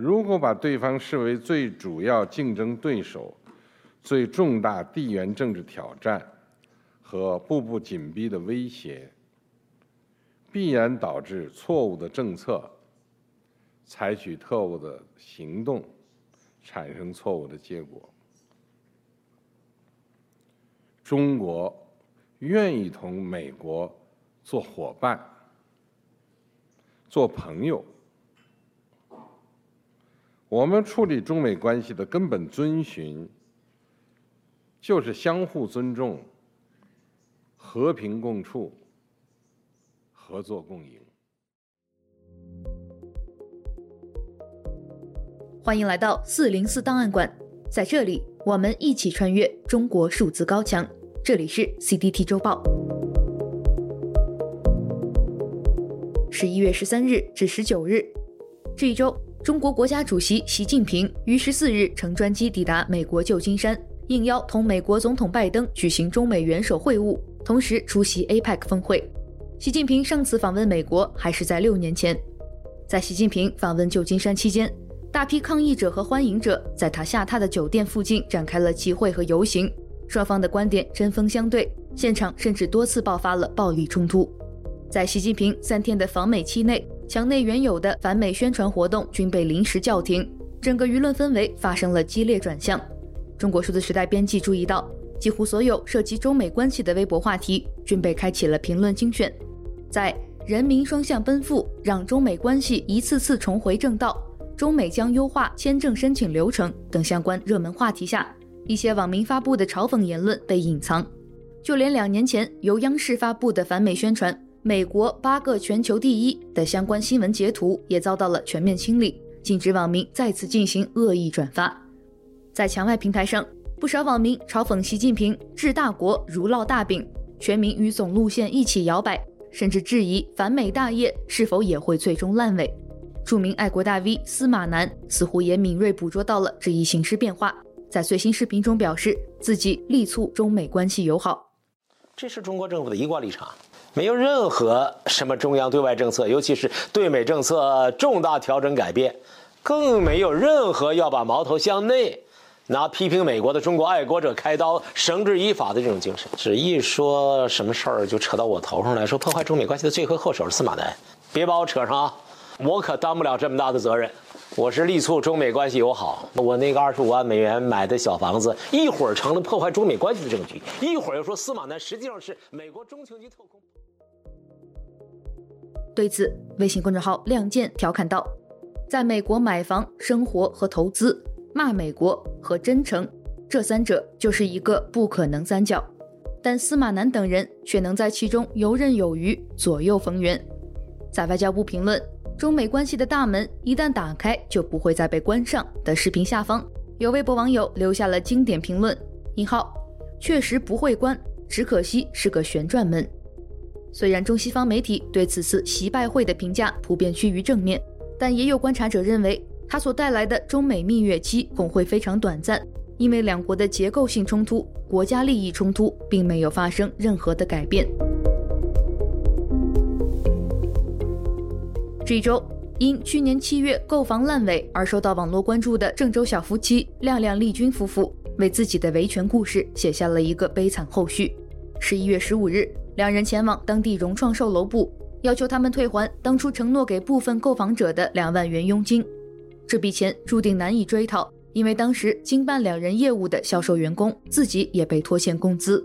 如果把对方视为最主要竞争对手、最重大地缘政治挑战和步步紧逼的威胁，必然导致错误的政策，采取错误的行动，产生错误的结果。中国愿意同美国做伙伴、做朋友。我们处理中美关系的根本遵循，就是相互尊重、和平共处、合作共赢。欢迎来到四零四档案馆，在这里，我们一起穿越中国数字高墙。这里是 CDT 周报，十一月十三日至十九日，这一周，中国国家主席习近平于十四日乘专机抵达美国旧金山，应邀同美国总统拜登举行中美元首会晤，同时出席 APEC 峰会。习近平上次访问美国还是在六年前，在习近平访问旧金山期间，大批抗议者和欢迎者在他下榻的酒店附近展开了集会和游行。双方的观点针锋相对，现场甚至多次爆发了暴力冲突。在习近平三天的访美期内，墙内原有的反美宣传活动均被临时叫停，整个舆论氛围发生了激烈转向。中国数字时代编辑注意到，几乎所有涉及中美关系的微博话题均被开启了评论精选。在“人民双向奔赴，让中美关系一次次重回正道”“中美将优化签证申请流程”等相关热门话题下，一些网民发布的嘲讽言论被隐藏，就连两年前由央视发布的反美宣传“美国八个全球第一”的相关新闻截图也遭到了全面清理，禁止网民再次进行恶意转发。在墙外平台上，不少网民嘲讽习近平治大国如烙大饼，全民与总路线一起摇摆，甚至质疑反美大业是否也会最终烂尾。著名爱国大 V 司马南似乎也敏锐捕捉到了这一形势变化。在最新视频中表示自己力促中美关系友好，这是中国政府的一贯立场，没有任何什么中央对外政策，尤其是对美政策重大调整改变，更没有任何要把矛头向内，拿批评美国的中国爱国者开刀，绳之以法的这种精神。只一说什么事儿就扯到我头上来说破坏中美关系的罪魁祸首是司马南，别把我扯上啊，我可担不了这么大的责任。我是力促中美关系友好，我那个二十五万美元买的小房子，一会儿成了破坏中美关系的证据，一会儿又说司马南实际上是美国中情局特工。对此，微信公众号“亮剑”调侃道：“在美国买房、生活和投资，骂美国和真诚，这三者就是一个不可能三角，但司马南等人却能在其中游刃有余，左右逢源。”在外交部评论。中美关系的大门一旦打开，就不会再被关上的视频下方，有微博网友留下了经典评论：“引号确实不会关，只可惜是个旋转门。”虽然中西方媒体对此次习拜会的评价普遍趋于正面，但也有观察者认为，它所带来的中美蜜月期恐会非常短暂，因为两国的结构性冲突、国家利益冲突并没有发生任何的改变。这一周，因去年七月购房烂尾而受到网络关注的郑州小夫妻亮亮丽君夫妇，为自己的维权故事写下了一个悲惨后续。十一月十五日，两人前往当地融创售楼部，要求他们退还当初承诺给部分购房者的两万元佣金。这笔钱注定难以追讨，因为当时经办两人业务的销售员工自己也被拖欠工资。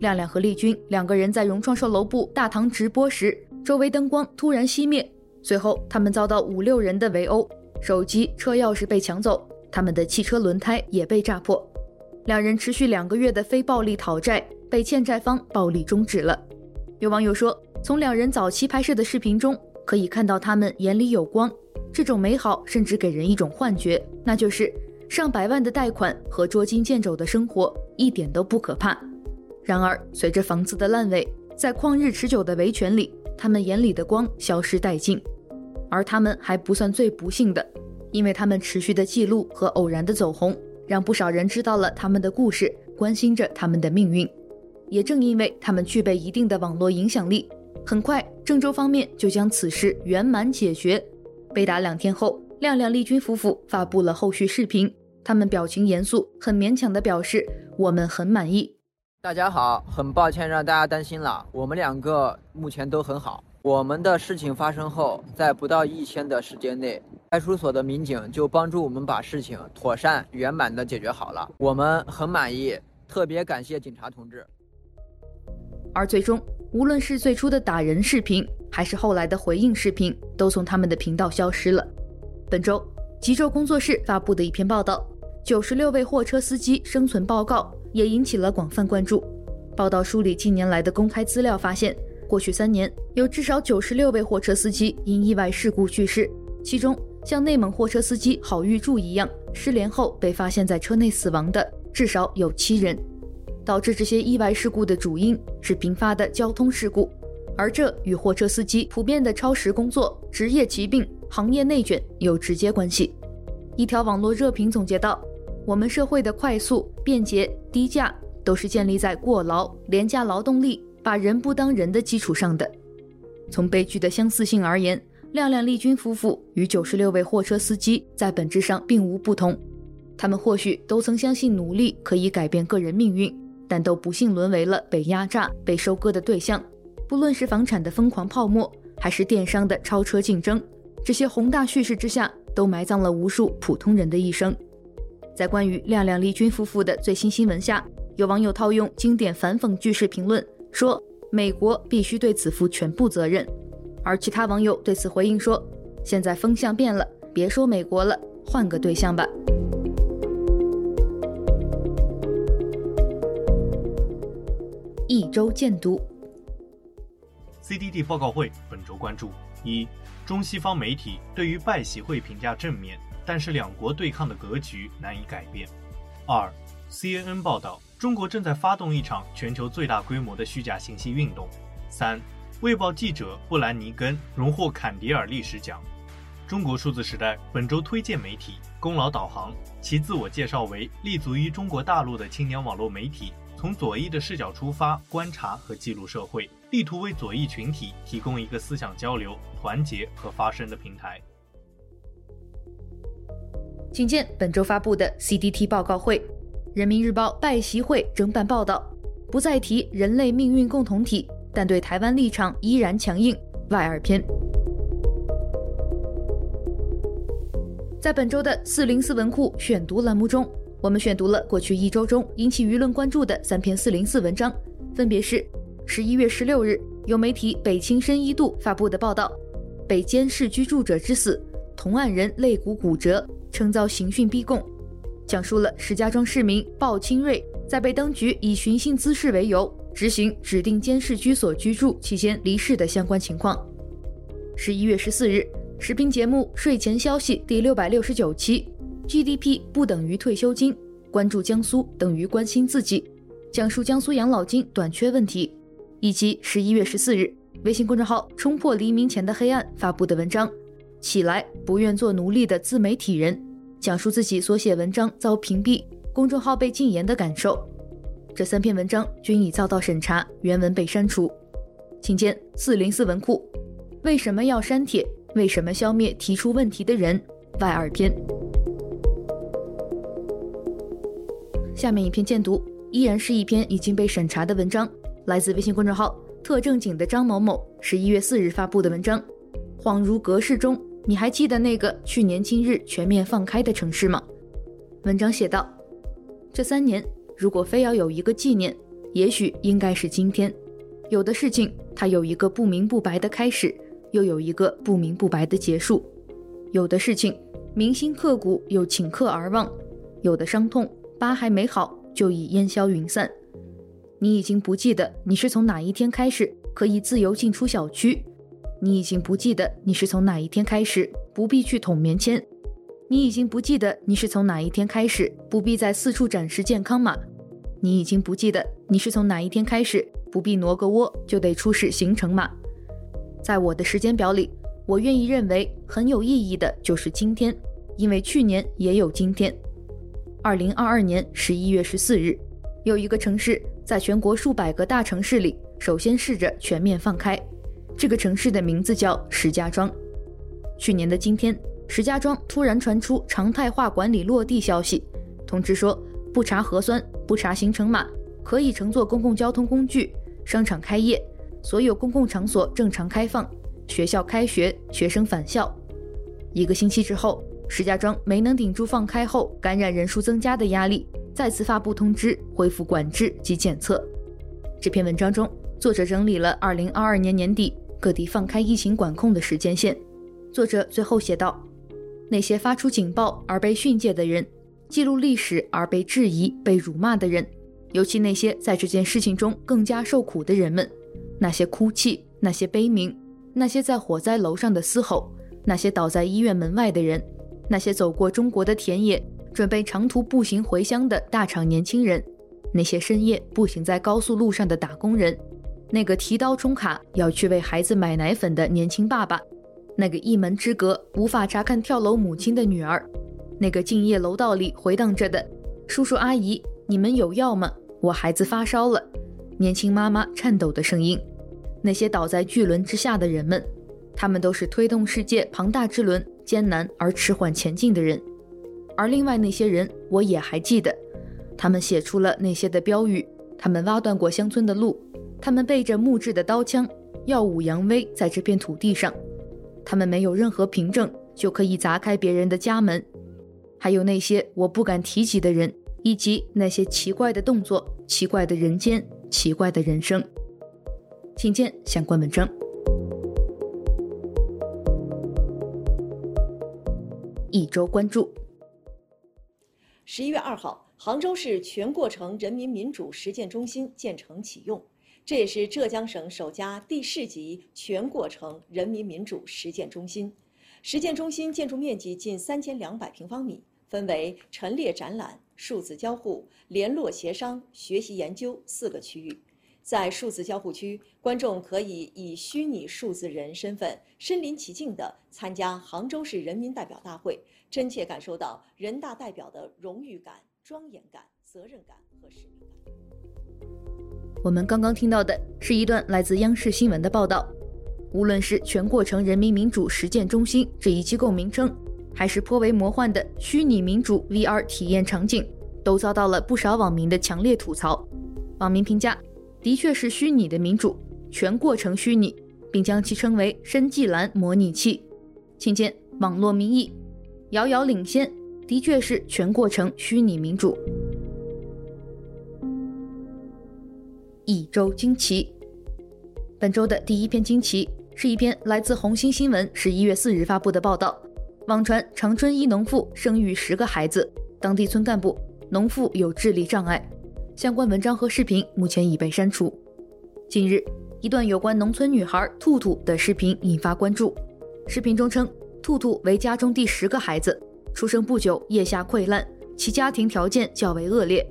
亮亮和丽君两个人在融创售楼部大堂直播时，周围灯光突然熄灭。随后，他们遭到五六人的围殴，手机、车钥匙被抢走，他们的汽车轮胎也被炸破。两人持续两个月的非暴力讨债被欠债方暴力终止了。有网友说，从两人早期拍摄的视频中可以看到他们眼里有光，这种美好甚至给人一种幻觉，那就是上百万的贷款和捉襟见肘的生活一点都不可怕。然而，随着房子的烂尾，在旷日持久的维权里，他们眼里的光消失殆尽，而他们还不算最不幸的，因为他们持续的记录和偶然的走红，让不少人知道了他们的故事，关心着他们的命运。也正因为他们具备一定的网络影响力，很快郑州方面就将此事圆满解决。被打两天后，亮亮丽君夫妇发布了后续视频，他们表情严肃，很勉强地表示：“我们很满意。”大家好，很抱歉让大家担心了，我们两个目前都很好。我们的事情发生后，在不到一天的时间内，派出所的民警就帮助我们把事情妥善圆满地解决好了，我们很满意，特别感谢警察同志。而最终，无论是最初的打人视频，还是后来的回应视频，都从他们的频道消失了。本周，极昼工作室发布的一篇报道，九十六位货车司机生存报告也引起了广泛关注。报道梳理近年来的公开资料，发现过去三年有至少九十六位货车司机因意外事故去世，其中像内蒙货车司机郝玉柱一样，失联后被发现在车内死亡的至少有七人。导致这些意外事故的主因是频发的交通事故，而这与货车司机普遍的超时工作、职业疾病、行业内卷有直接关系。一条网络热评总结道：“我们社会的快速、便捷、低价，都是建立在过劳、廉价劳动力、把人不当人的基础上的。从悲剧的相似性而言，亮亮丽君夫妇与九十六位货车司机在本质上并无不同。他们或许都曾相信努力可以改变个人命运。”但都不幸沦为了被压榨、被收割的对象。不论是房产的疯狂泡沫，还是电商的超车竞争，这些宏大叙事之下，都埋葬了无数普通人的一生。在关于亮亮丽君夫妇的最新新闻下，有网友套用经典反讽句式评论说：“美国必须对此负全部责任。”而其他网友对此回应说：“现在风向变了，别说美国了，换个对象吧。”一周见读，CDD 报告会本周关注：一、中西方媒体对于拜习会评价正面，但是两国对抗的格局难以改变；二、CNN 报道中国正在发动一场全球最大规模的虚假信息运动；三、卫报记者布兰尼根荣获坎迪尔历史奖；中国数字时代本周推荐媒体功劳导航，其自我介绍为立足于中国大陆的青年网络媒体。从左翼的视角出发，观察和记录社会，力图为左翼群体提供一个思想交流、团结和发声的平台。请见本周发布的 CDT 报告会，《人民日报》拜习会侦办报道，不再提人类命运共同体，但对台湾立场依然强硬。外二篇，在本周的四零四文库选读栏目中。我们选读了过去一周中引起舆论关注的三篇四零四文章，分别是十一月十六日由媒体北青深一度发布的报道《被监视居住者之死，同案人肋骨骨折，称遭刑讯逼供》，讲述了石家庄市民鲍清瑞在被当局以寻衅滋事为由执行指定监视居所居住期间离世的相关情况。十一月十四日，时评节目《睡前消息》第六百六十九期。GDP 不等于退休金，关注江苏等于关心自己，讲述江苏养老金短缺问题，以及十一月十四日微信公众号“冲破黎明前的黑暗”发布的文章《起来，不愿做奴隶的自媒体人》，讲述自己所写文章遭屏蔽、公众号被禁言的感受。这三篇文章均已遭到审查，原文被删除。请见四零四文库。为什么要删帖？为什么消灭提出问题的人？外二篇。下面一篇见读，依然是一篇已经被审查的文章，来自微信公众号“特正经”的张某某，十一月四日发布的文章。恍如隔世中，你还记得那个去年今日全面放开的城市吗？文章写道：这三年，如果非要有一个纪念，也许应该是今天。有的事情，它有一个不明不白的开始，又有一个不明不白的结束；有的事情，铭心刻骨又顷刻而忘；有的伤痛。疤还没好，就已烟消云散。你已经不记得你是从哪一天开始可以自由进出小区，你已经不记得你是从哪一天开始不必去捅棉签，你已经不记得你是从哪一天开始不必再四处展示健康码，你已经不记得你是从哪一天开始不必挪个窝就得出示行程码。在我的时间表里，我愿意认为很有意义的就是今天，因为去年也有今天。二零二二年十一月十四日，有一个城市在全国数百个大城市里首先试着全面放开。这个城市的名字叫石家庄。去年的今天，石家庄突然传出常态化管理落地消息，通知说不查核酸、不查行程码，可以乘坐公共交通工具，商场开业，所有公共场所正常开放，学校开学，学生返校。一个星期之后，石家庄没能顶住放开后感染人数增加的压力，再次发布通知，恢复管制及检测。这篇文章中，作者整理了2022年年底各地放开疫情管控的时间线。作者最后写道：“那些发出警报而被训诫的人，记录历史而被质疑、被辱骂的人，尤其那些在这件事情中更加受苦的人们，那些哭泣、那些悲鸣、那些在火灾楼上的嘶吼、那些倒在医院门外的人。”那些走过中国的田野，准备长途步行回乡的大厂年轻人，那些深夜步行在高速路上的打工人，那个提刀充卡要去为孩子买奶粉的年轻爸爸，那个一门之隔无法查看跳楼母亲的女儿，那个静夜楼道里回荡着的“叔叔阿姨，你们有药吗？我孩子发烧了”，年轻妈妈颤抖的声音，那些倒在巨轮之下的人们，他们都是推动世界庞大之轮。艰难而迟缓前进的人，而另外那些人，我也还记得，他们写出了那些的标语，他们挖断过乡村的路，他们背着木质的刀枪，耀武扬威在这片土地上，他们没有任何凭证就可以砸开别人的家门，还有那些我不敢提及的人，以及那些奇怪的动作、奇怪的人间、奇怪的人生，请见相关文章。一周关注。十一月二号，杭州市全过程人民民主实践中心建成启用，这也是浙江省首家地市级全过程人民民主实践中心。实践中心建筑面积近三千两百平方米，分为陈列展览、数字交互、联络协商、学习研究四个区域。在数字交互区，观众可以以虚拟数字人身份身临其境地参加杭州市人民代表大会，真切感受到人大代表的荣誉感、庄严感、责任感和使命感。我们刚刚听到的是一段来自央视新闻的报道。无论是全过程人民民主实践中心这一机构名称，还是颇为魔幻的虚拟民主 VR 体验场景，都遭到了不少网民的强烈吐槽。网民评价。的确是虚拟的民主，全过程虚拟，并将其称为“申纪兰模拟器”。请见网络民意，遥遥领先，的确是全过程虚拟民主。一周惊奇，本周的第一篇惊奇是一篇来自红星新闻十一月四日发布的报道，网传长春一农妇生育十个孩子，当地村干部，农妇有智力障碍。相关文章和视频目前已被删除。近日，一段有关农村女孩兔兔的视频引发关注。视频中称，兔兔为家中第十个孩子，出生不久腋下溃烂，其家庭条件较为恶劣。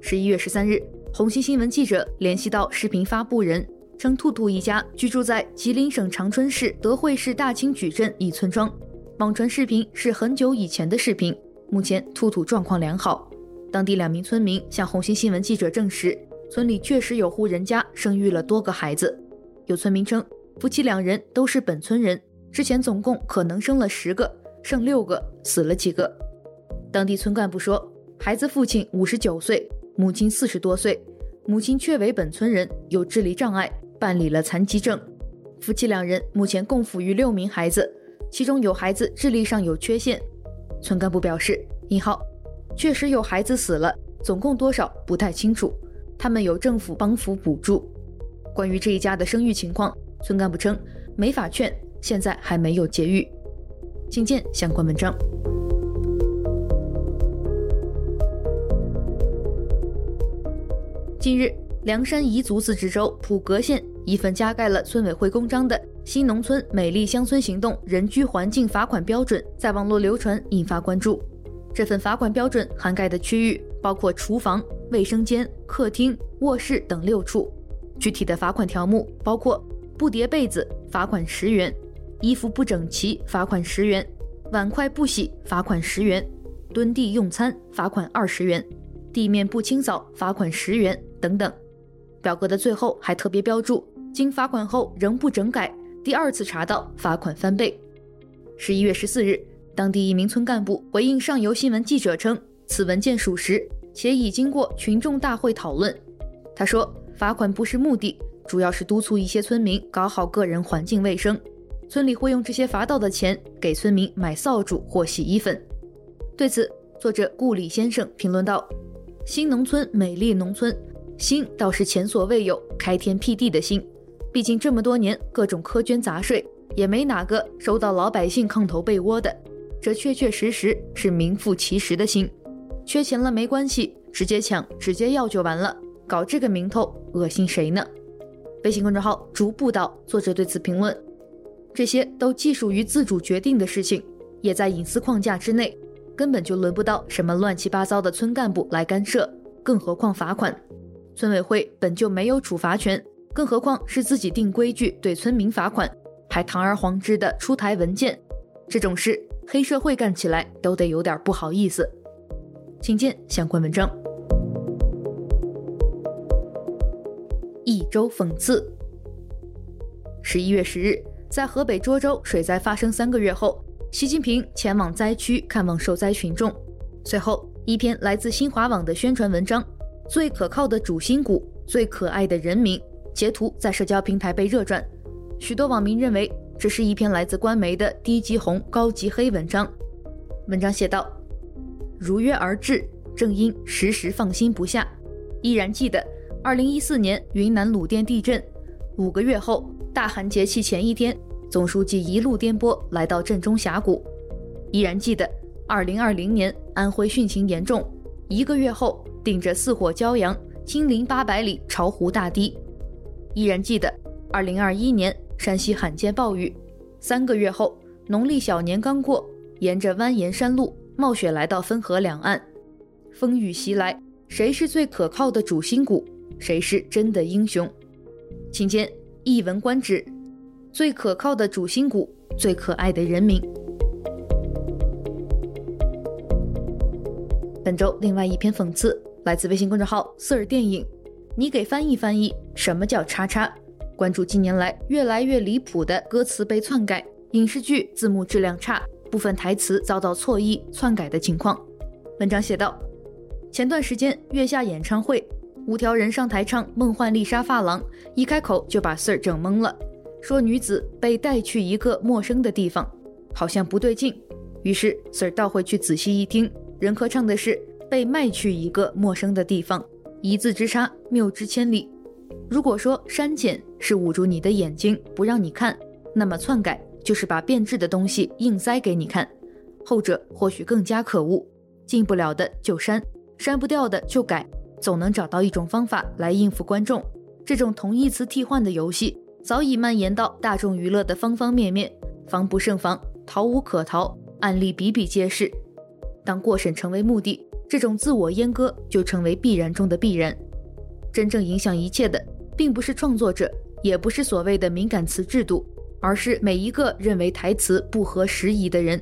十一月十三日，红星新闻记者联系到视频发布人，称兔兔一家居住在吉林省长春市德惠市大清举镇一村庄。网传视频是很久以前的视频，目前兔兔状况良好。当地两名村民向红星新闻记者证实，村里确实有户人家生育了多个孩子。有村民称，夫妻两人都是本村人，之前总共可能生了十个，剩六个，死了几个。当地村干部说，孩子父亲五十九岁，母亲四十多岁，母亲确为本村人，有智力障碍，办理了残疾证。夫妻两人目前共抚育六名孩子，其中有孩子智力上有缺陷。村干部表示：“一号。”确实有孩子死了，总共多少不太清楚。他们有政府帮扶补助。关于这一家的生育情况，村干部称没法劝，现在还没有节育。请见相关文章。近日，凉山彝族自治州普格县一份加盖了村委会公章的《新农村美丽乡村行动人居环境罚款标准》在网络流传，引发关注。这份罚款标准涵盖的区域包括厨房、卫生间、客厅、卧室等六处。具体的罚款条目包括：不叠被子，罚款十元；衣服不整齐，罚款十元；碗筷不洗，罚款十元；蹲地用餐，罚款二十元；地面不清扫，罚款十元等等。表格的最后还特别标注：经罚款后仍不整改，第二次查到，罚款翻倍。十一月十四日。当地一名村干部回应上游新闻记者称，此文件属实，且已经过群众大会讨论。他说，罚款不是目的，主要是督促一些村民搞好个人环境卫生。村里会用这些罚到的钱给村民买扫帚或洗衣粉。对此，作者顾里先生评论道：“新农村，美丽农村，新倒是前所未有，开天辟地的新。毕竟这么多年，各种苛捐杂税，也没哪个收到老百姓炕头被窝的。这确确实实是名副其实的心。缺钱了没关系，直接抢，直接要就完了。搞这个名头，恶心谁呢？”微信公众号逐步道作者对此评论：“这些都既属于自主决定的事情，也在隐私框架之内。”根本就轮不到什么乱七八糟的村干部来干涉，更何况罚款。村委会本就没有处罚权，更何况是自己定规矩对村民罚款，还堂而皇之的出台文件，这种事黑社会干起来都得有点不好意思。请见相关文章。一周讽刺。十一月十日，在河北涿州水灾发生三个月后。习近平前往灾区看望受灾群众，随后一篇来自新华网的宣传文章《最可靠的主心骨，最可爱的人民》截图在社交平台被热转，许多网民认为这是一篇来自官媒的低级红、高级黑文章。文章写道：“如约而至，正因时时放心不下，依然记得2014年云南鲁甸地震，五个月后大寒节气前一天。”总书记一路颠簸来到震中峡谷，依然记得2020年安徽汛情严重，一个月后顶着四火骄阳，亲临八百里巢湖大堤；依然记得2021年山西罕见暴雨，三个月后农历小年刚过，沿着蜿蜒山路冒雪来到汾河两岸，风雨袭来，谁是最可靠的主心骨？谁是真的英雄？请见一文观止。最可靠的主心骨，最可爱的人民。本周另外一篇讽刺来自微信公众号 “Sir 电影”，你给翻译翻译什么叫叉叉？关注近年来越来越离谱的歌词被篡改、影视剧字幕质量差、部分台词遭到错译篡改的情况。文章写道：前段时间月下演唱会，五条人上台唱《梦幻丽莎发廊》，一开口就把 Sir 整懵了。说女子被带去一个陌生的地方，好像不对劲。于是 Sir 倒回去仔细一听，人客唱的是被卖去一个陌生的地方，一字之差，谬之千里。如果说删减是捂住你的眼睛不让你看，那么篡改就是把变质的东西硬塞给你看，后者或许更加可恶。进不了的就删，删不掉的就改，总能找到一种方法来应付观众。这种同义词替换的游戏。早已蔓延到大众娱乐的方方面面，防不胜防，逃无可逃，案例比比皆是。当过审成为目的，这种自我阉割就成为必然中的必然。真正影响一切的，并不是创作者，也不是所谓的敏感词制度，而是每一个认为台词不合时宜的人。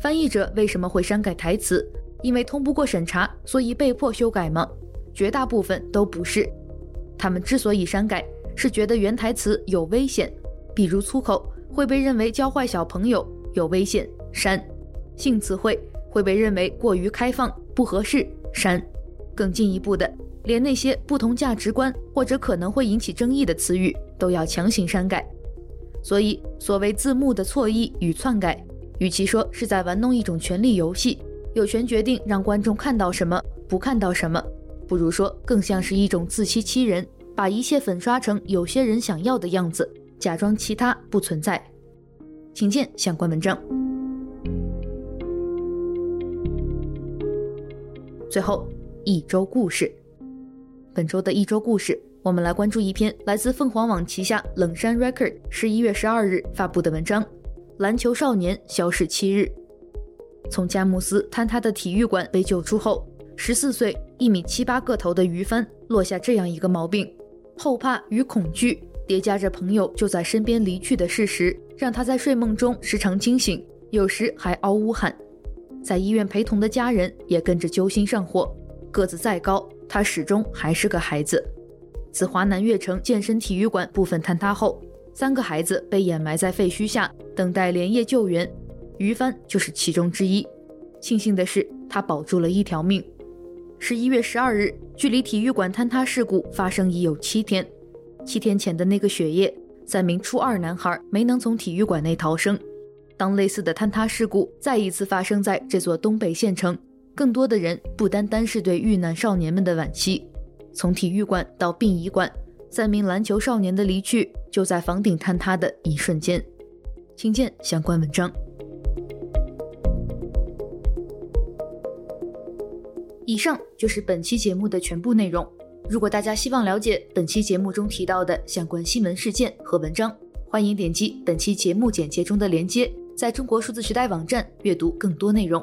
翻译者为什么会删改台词？因为通不过审查，所以被迫修改吗？绝大部分都不是。他们之所以删改，是觉得原台词有危险，比如粗口会被认为教坏小朋友，有危险，删；性词汇会被认为过于开放，不合适，删。更进一步的，连那些不同价值观或者可能会引起争议的词语都要强行删改。所以，所谓字幕的错译与篡改，与其说是在玩弄一种权力游戏，有权决定让观众看到什么，不看到什么，不如说更像是一种自欺欺人。把一切粉刷成有些人想要的样子，假装其他不存在。请见相关文章。最后一周故事，本周的一周故事，我们来关注一篇来自凤凰网旗下冷山 Record 十一月十二日发布的文章：篮球少年消失七日。从佳木斯坍塌的体育馆被救出后，十四岁、一米七八个头的于帆落下这样一个毛病。后怕与恐惧叠加着朋友就在身边离去的事实，让他在睡梦中时常惊醒，有时还嗷呜喊。在医院陪同的家人也跟着揪心上火。个子再高，他始终还是个孩子。自华南悦城健身体育馆部分坍塌后，三个孩子被掩埋在废墟下，等待连夜救援。于帆就是其中之一。庆幸的是，他保住了一条命。十一月十二日，距离体育馆坍塌事故发生已有七天。七天前的那个雪夜，三名初二男孩没能从体育馆内逃生。当类似的坍塌事故再一次发生在这座东北县城，更多的人不单单是对遇难少年们的惋惜。从体育馆到殡仪馆，三名篮球少年的离去就在房顶坍塌的一瞬间。请见相关文章。以上就是本期节目的全部内容。如果大家希望了解本期节目中提到的相关新闻事件和文章，欢迎点击本期节目简介中的链接，在中国数字时代网站阅读更多内容。